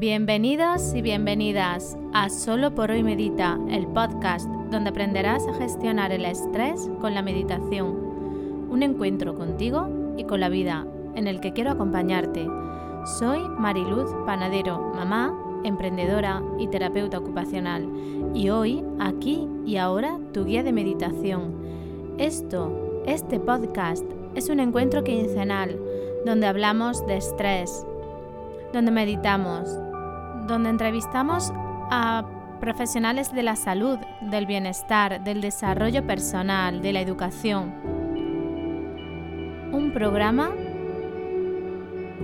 Bienvenidos y bienvenidas a Solo por hoy Medita, el podcast donde aprenderás a gestionar el estrés con la meditación. Un encuentro contigo y con la vida en el que quiero acompañarte. Soy Mariluz Panadero, mamá, emprendedora y terapeuta ocupacional. Y hoy, aquí y ahora, tu guía de meditación. Esto, este podcast, es un encuentro quincenal donde hablamos de estrés, donde meditamos, donde entrevistamos a profesionales de la salud, del bienestar, del desarrollo personal, de la educación. Un programa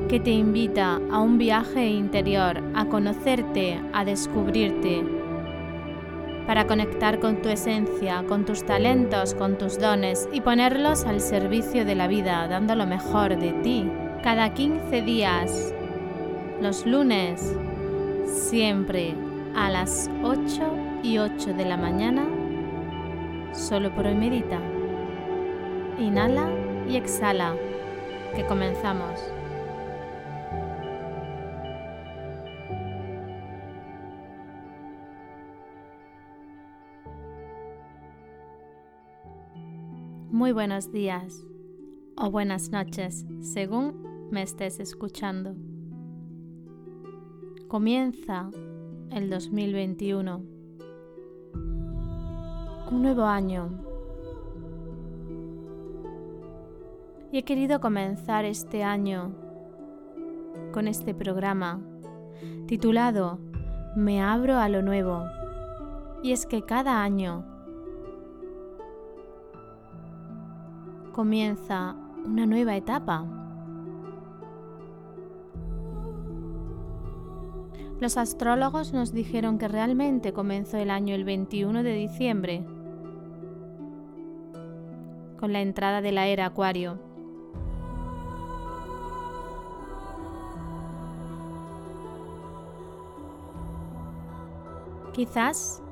que te invita a un viaje interior, a conocerte, a descubrirte, para conectar con tu esencia, con tus talentos, con tus dones y ponerlos al servicio de la vida, dando lo mejor de ti. Cada 15 días los lunes, siempre a las 8 y 8 de la mañana, solo por hoy medita. Inhala y exhala, que comenzamos. Muy buenos días o buenas noches, según me estés escuchando. Comienza el 2021. Un nuevo año. Y he querido comenzar este año con este programa titulado Me abro a lo nuevo. Y es que cada año comienza una nueva etapa Los astrólogos nos dijeron que realmente comenzó el año el 21 de diciembre, con la entrada de la era Acuario. Quizás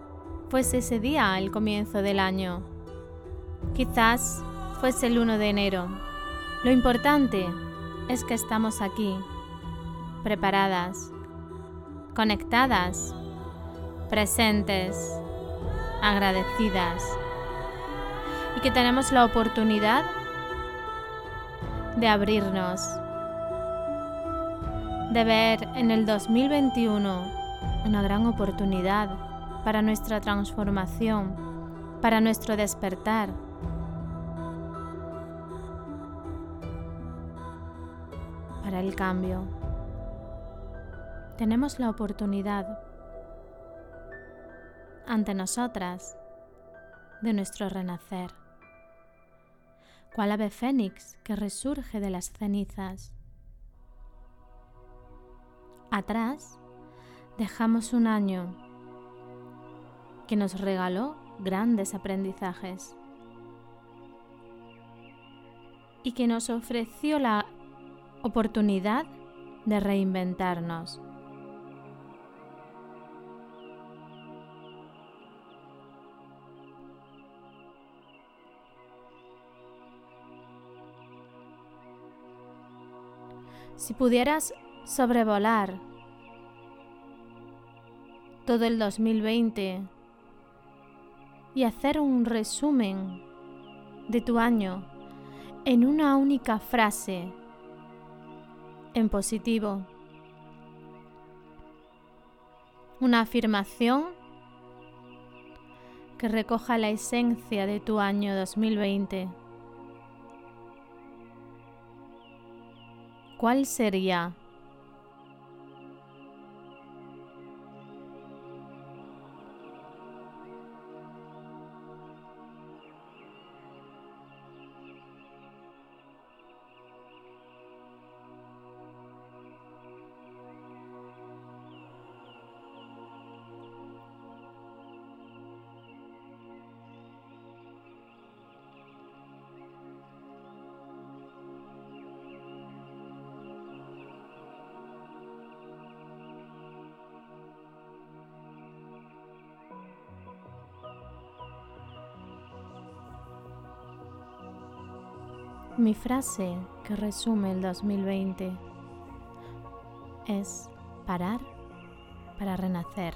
fuese ese día el comienzo del año. Quizás fuese el 1 de enero. Lo importante es que estamos aquí, preparadas, conectadas, presentes, agradecidas y que tenemos la oportunidad de abrirnos, de ver en el 2021 una gran oportunidad para nuestra transformación, para nuestro despertar. para el cambio tenemos la oportunidad ante nosotras de nuestro renacer, cual ave fénix que resurge de las cenizas. Atrás dejamos un año que nos regaló grandes aprendizajes y que nos ofreció la oportunidad de reinventarnos Si pudieras sobrevolar todo el 2020 y hacer un resumen de tu año en una única frase en positivo, una afirmación que recoja la esencia de tu año 2020. ¿Cuál sería Mi frase que resume el 2020 es parar para renacer.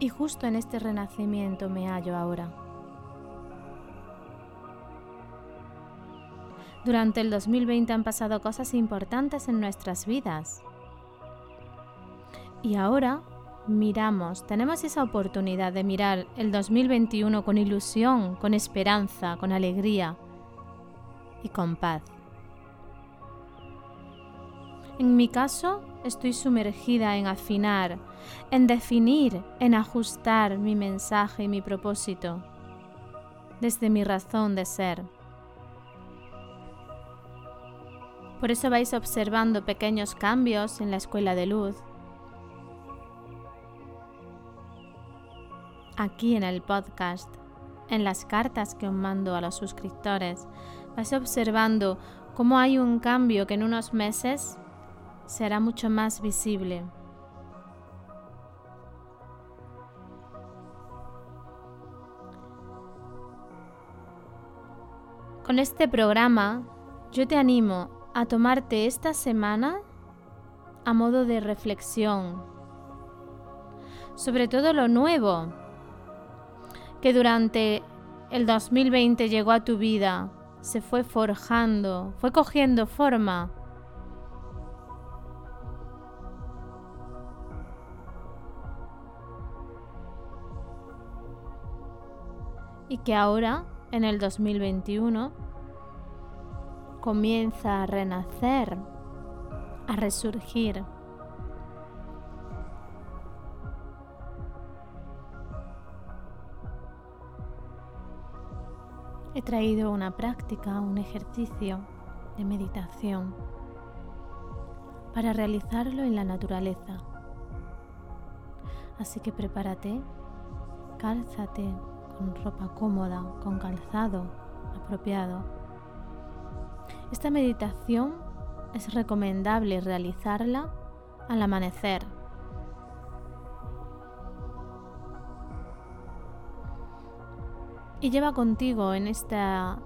Y justo en este renacimiento me hallo ahora. Durante el 2020 han pasado cosas importantes en nuestras vidas. Y ahora miramos, tenemos esa oportunidad de mirar el 2021 con ilusión, con esperanza, con alegría y con paz. En mi caso, estoy sumergida en afinar, en definir, en ajustar mi mensaje y mi propósito desde mi razón de ser. Por eso vais observando pequeños cambios en la escuela de luz. Aquí en el podcast, en las cartas que os mando a los suscriptores, vais observando cómo hay un cambio que en unos meses será mucho más visible. Con este programa yo te animo a tomarte esta semana a modo de reflexión sobre todo lo nuevo que durante el 2020 llegó a tu vida, se fue forjando, fue cogiendo forma y que ahora, en el 2021, comienza a renacer, a resurgir. Traído una práctica, un ejercicio de meditación para realizarlo en la naturaleza. Así que prepárate, cálzate con ropa cómoda, con calzado apropiado. Esta meditación es recomendable realizarla al amanecer. Y lleva contigo en, esta,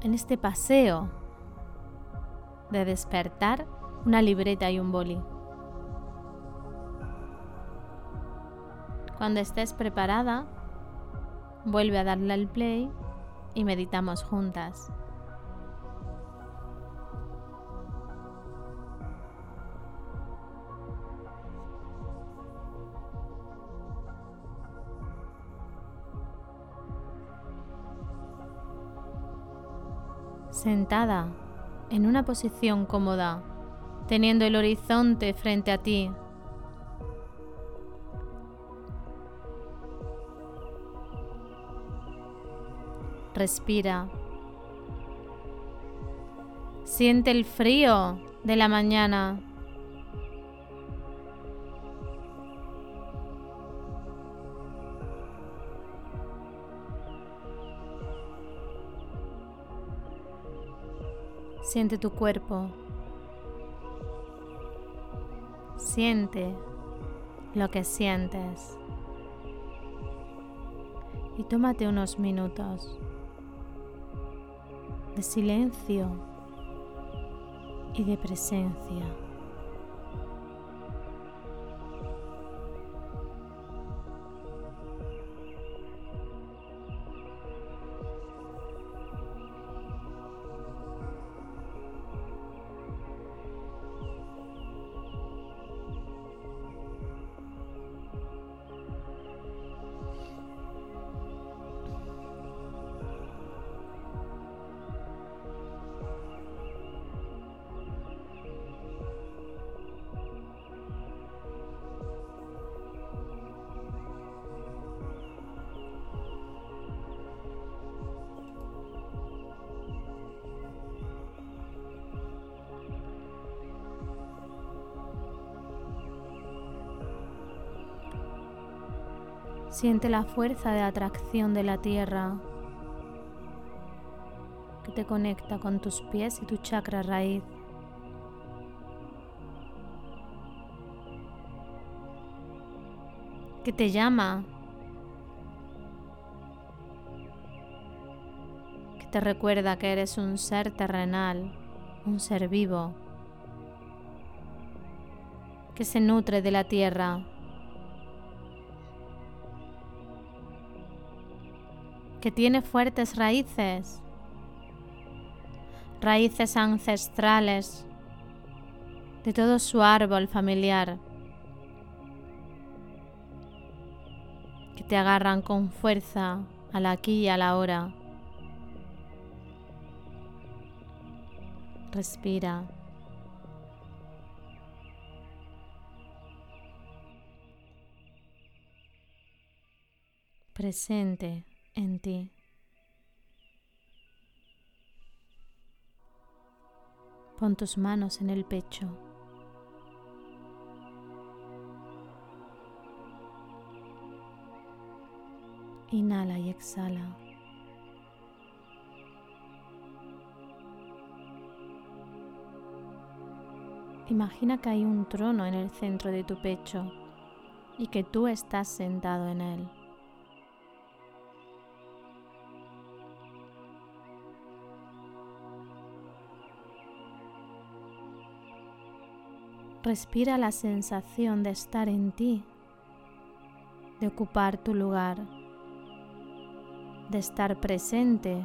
en este paseo de despertar una libreta y un boli. Cuando estés preparada, Vuelve a darle al play y meditamos juntas. Sentada en una posición cómoda, teniendo el horizonte frente a ti Respira. Siente el frío de la mañana. Siente tu cuerpo. Siente lo que sientes. Y tómate unos minutos de silencio y de presencia. Siente la fuerza de atracción de la tierra que te conecta con tus pies y tu chakra raíz. Que te llama. Que te recuerda que eres un ser terrenal, un ser vivo, que se nutre de la tierra que tiene fuertes raíces, raíces ancestrales de todo su árbol familiar, que te agarran con fuerza a la aquí y a la hora. Respira. Presente en ti. Pon tus manos en el pecho. Inhala y exhala. Imagina que hay un trono en el centro de tu pecho y que tú estás sentado en él. Respira la sensación de estar en ti, de ocupar tu lugar, de estar presente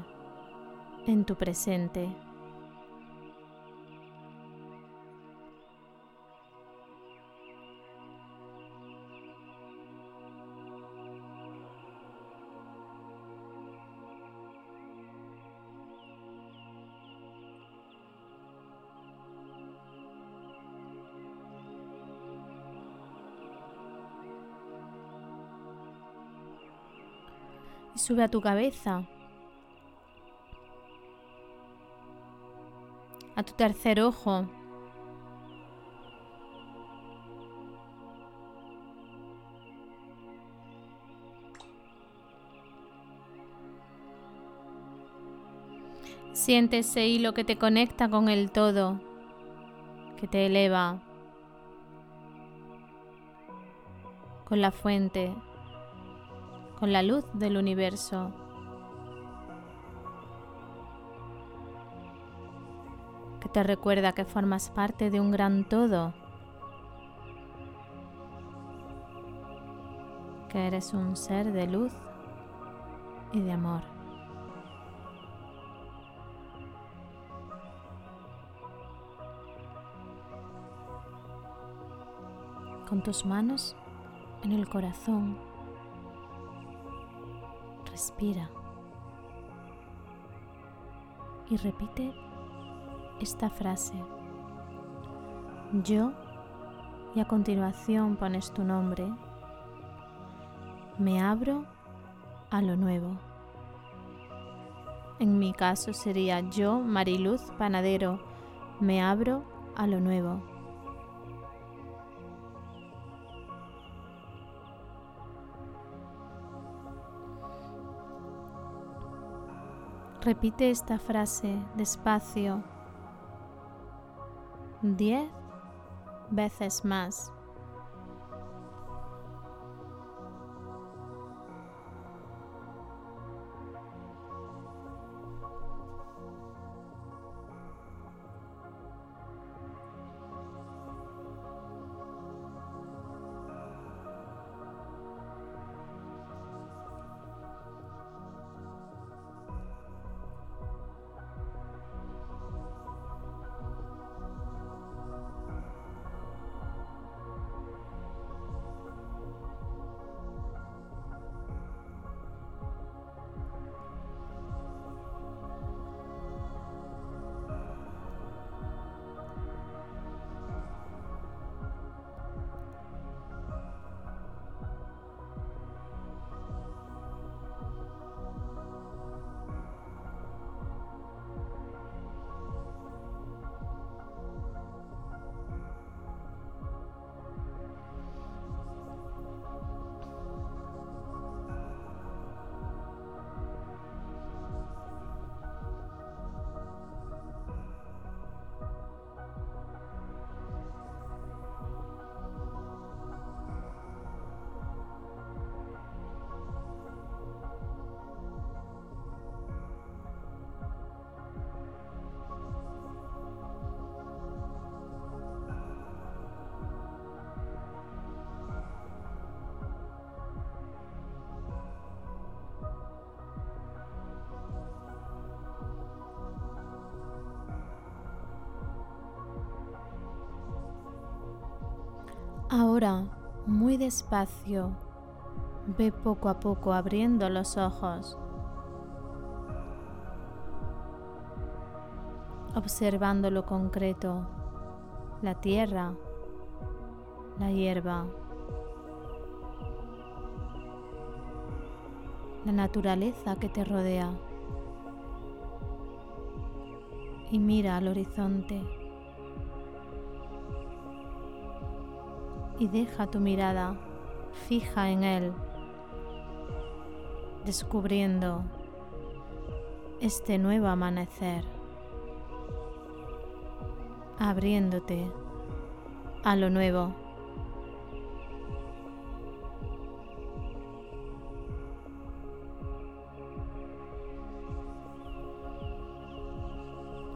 en tu presente. Sube a tu cabeza, a tu tercer ojo. Siente ese hilo que te conecta con el todo, que te eleva. Con la fuente con la luz del universo. Que te recuerda que formas parte de un gran todo. Que eres un ser de luz y de amor. Con tus manos en el corazón respira y repite esta frase. Yo, y a continuación pones tu nombre, me abro a lo nuevo. En mi caso sería yo, Mariluz Panadero, me abro a lo nuevo. Repite esta frase despacio diez veces más. Ahora, muy despacio, ve poco a poco abriendo los ojos, observando lo concreto, la tierra, la hierba, la naturaleza que te rodea. Y mira al horizonte. Y deja tu mirada fija en Él, descubriendo este nuevo amanecer, abriéndote a lo nuevo.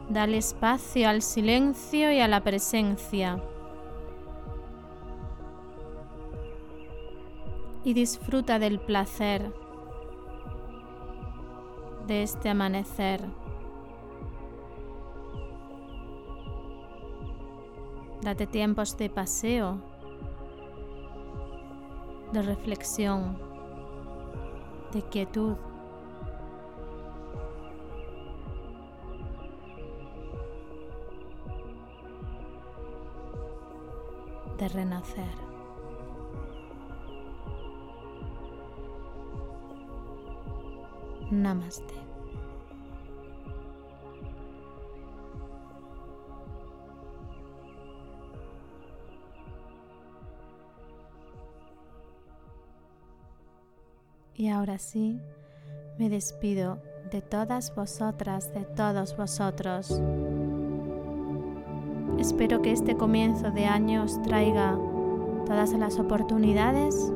Dale espacio al silencio y a la presencia. Y disfruta del placer de este amanecer. Date tiempos de paseo, de reflexión, de quietud. de renacer. Namaste. Y ahora sí, me despido de todas vosotras, de todos vosotros. Espero que este comienzo de año os traiga todas las oportunidades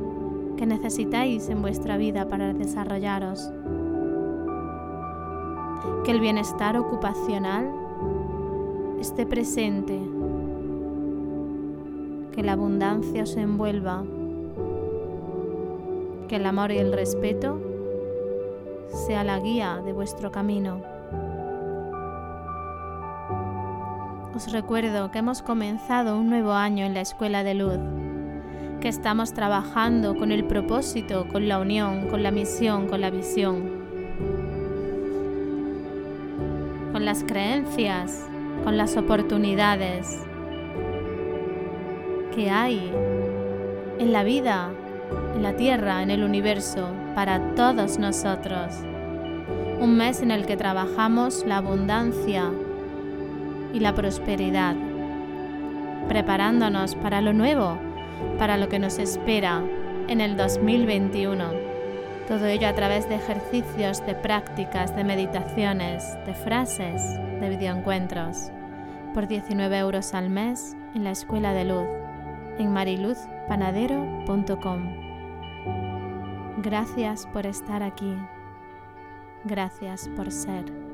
que necesitáis en vuestra vida para desarrollaros que el bienestar ocupacional esté presente, que la abundancia os envuelva, que el amor y el respeto sea la guía de vuestro camino. Os recuerdo que hemos comenzado un nuevo año en la Escuela de Luz, que estamos trabajando con el propósito, con la unión, con la misión, con la visión las creencias, con las oportunidades que hay en la vida, en la tierra, en el universo, para todos nosotros. Un mes en el que trabajamos la abundancia y la prosperidad, preparándonos para lo nuevo, para lo que nos espera en el 2021. Todo ello a través de ejercicios, de prácticas, de meditaciones, de frases, de videoencuentros. Por 19 euros al mes en la Escuela de Luz, en mariluzpanadero.com. Gracias por estar aquí. Gracias por ser.